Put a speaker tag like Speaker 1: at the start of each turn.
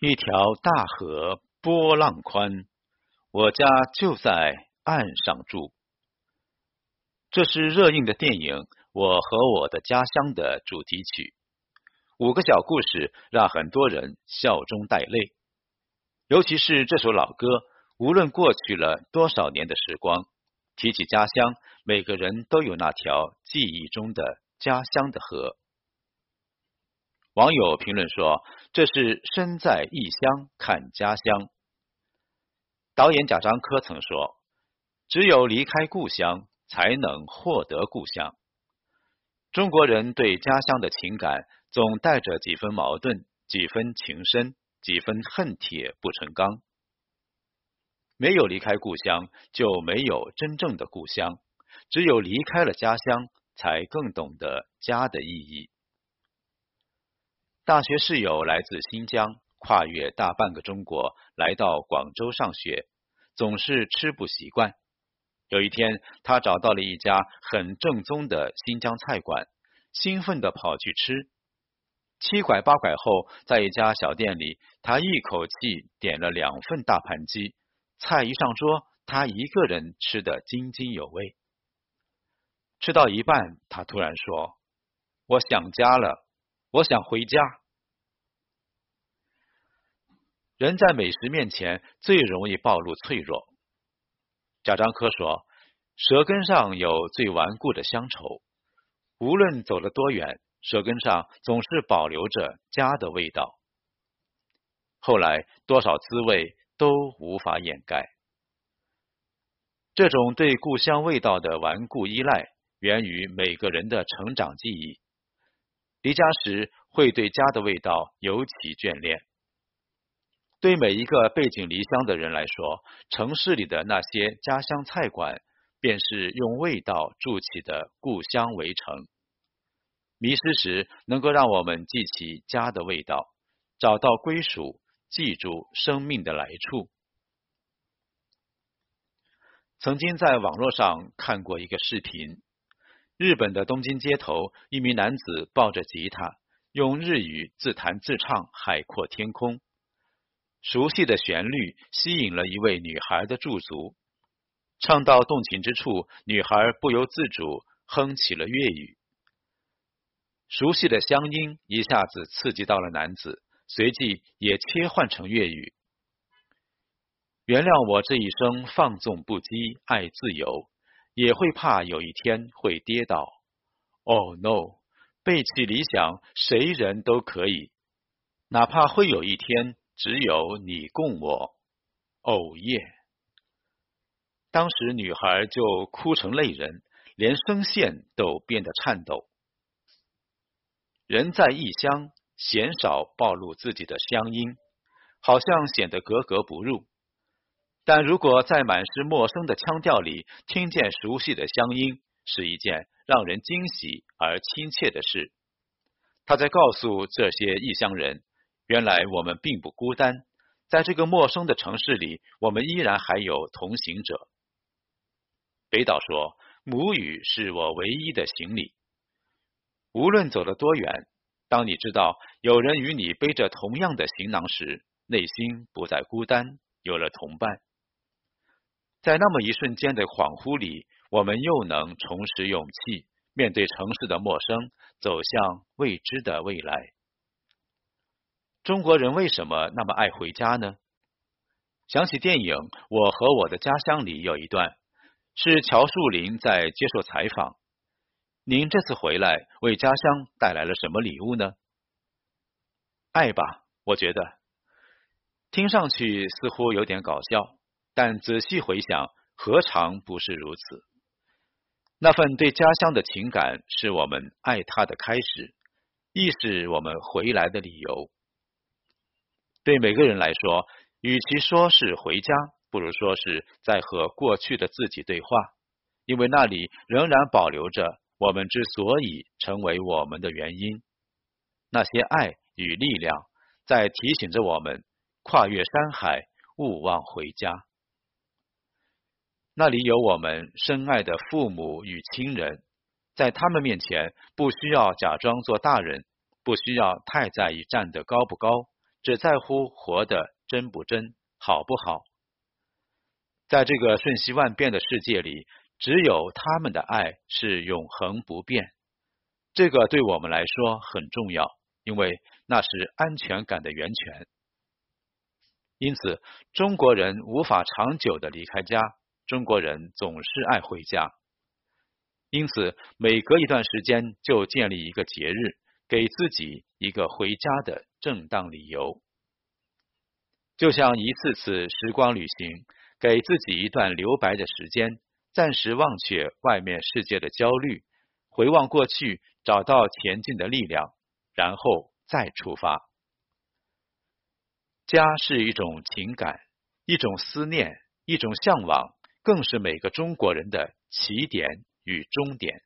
Speaker 1: 一条大河波浪宽，我家就在岸上住。这是热映的电影《我和我的家乡》的主题曲。五个小故事让很多人笑中带泪，尤其是这首老歌。无论过去了多少年的时光，提起家乡，每个人都有那条记忆中的家乡的河。网友评论说：“这是身在异乡看家乡。”导演贾樟柯曾说：“只有离开故乡，才能获得故乡。”中国人对家乡的情感总带着几分矛盾，几分情深，几分恨铁不成钢。没有离开故乡，就没有真正的故乡。只有离开了家乡，才更懂得家的意义。大学室友来自新疆，跨越大半个中国来到广州上学，总是吃不习惯。有一天，他找到了一家很正宗的新疆菜馆，兴奋地跑去吃。七拐八拐后，在一家小店里，他一口气点了两份大盘鸡，菜一上桌，他一个人吃得津津有味。吃到一半，他突然说：“我想家了。”我想回家。人在美食面前最容易暴露脆弱。贾樟柯说：“舌根上有最顽固的乡愁，无论走了多远，舌根上总是保留着家的味道。后来多少滋味都无法掩盖。这种对故乡味道的顽固依赖，源于每个人的成长记忆。”离家时会对家的味道尤其眷恋。对每一个背井离乡的人来说，城市里的那些家乡菜馆，便是用味道筑起的故乡围城。迷失时，能够让我们记起家的味道，找到归属，记住生命的来处。曾经在网络上看过一个视频。日本的东京街头，一名男子抱着吉他，用日语自弹自唱《海阔天空》。熟悉的旋律吸引了一位女孩的驻足，唱到动情之处，女孩不由自主哼起了粤语。熟悉的乡音一下子刺激到了男子，随即也切换成粤语：“原谅我这一生放纵不羁，爱自由。”也会怕有一天会跌倒。Oh no！背弃理想，谁人都可以，哪怕会有一天只有你共我。Oh yeah！当时女孩就哭成泪人，连声线都变得颤抖。人在异乡，鲜少暴露自己的乡音，好像显得格格不入。但如果在满是陌生的腔调里听见熟悉的乡音，是一件让人惊喜而亲切的事。他在告诉这些异乡人，原来我们并不孤单，在这个陌生的城市里，我们依然还有同行者。北岛说：“母语是我唯一的行李，无论走了多远，当你知道有人与你背着同样的行囊时，内心不再孤单，有了同伴。”在那么一瞬间的恍惚里，我们又能重拾勇气，面对城市的陌生，走向未知的未来。中国人为什么那么爱回家呢？想起电影《我和我的家乡》里有一段，是乔树林在接受采访：“您这次回来为家乡带来了什么礼物呢？”爱吧，我觉得，听上去似乎有点搞笑。但仔细回想，何尝不是如此？那份对家乡的情感，是我们爱它的开始，亦是我们回来的理由。对每个人来说，与其说是回家，不如说是在和过去的自己对话，因为那里仍然保留着我们之所以成为我们的原因。那些爱与力量，在提醒着我们跨越山海，勿忘回家。那里有我们深爱的父母与亲人，在他们面前不需要假装做大人，不需要太在意站得高不高，只在乎活得真不真、好不好。在这个瞬息万变的世界里，只有他们的爱是永恒不变。这个对我们来说很重要，因为那是安全感的源泉。因此，中国人无法长久的离开家，中国人总是爱回家。因此，每隔一段时间就建立一个节日，给自己一个回家的正当理由，就像一次次时光旅行，给自己一段留白的时间，暂时忘却外面世界的焦虑，回望过去，找到前进的力量，然后再出发。家是一种情感，一种思念，一种向往，更是每个中国人的起点。与终点。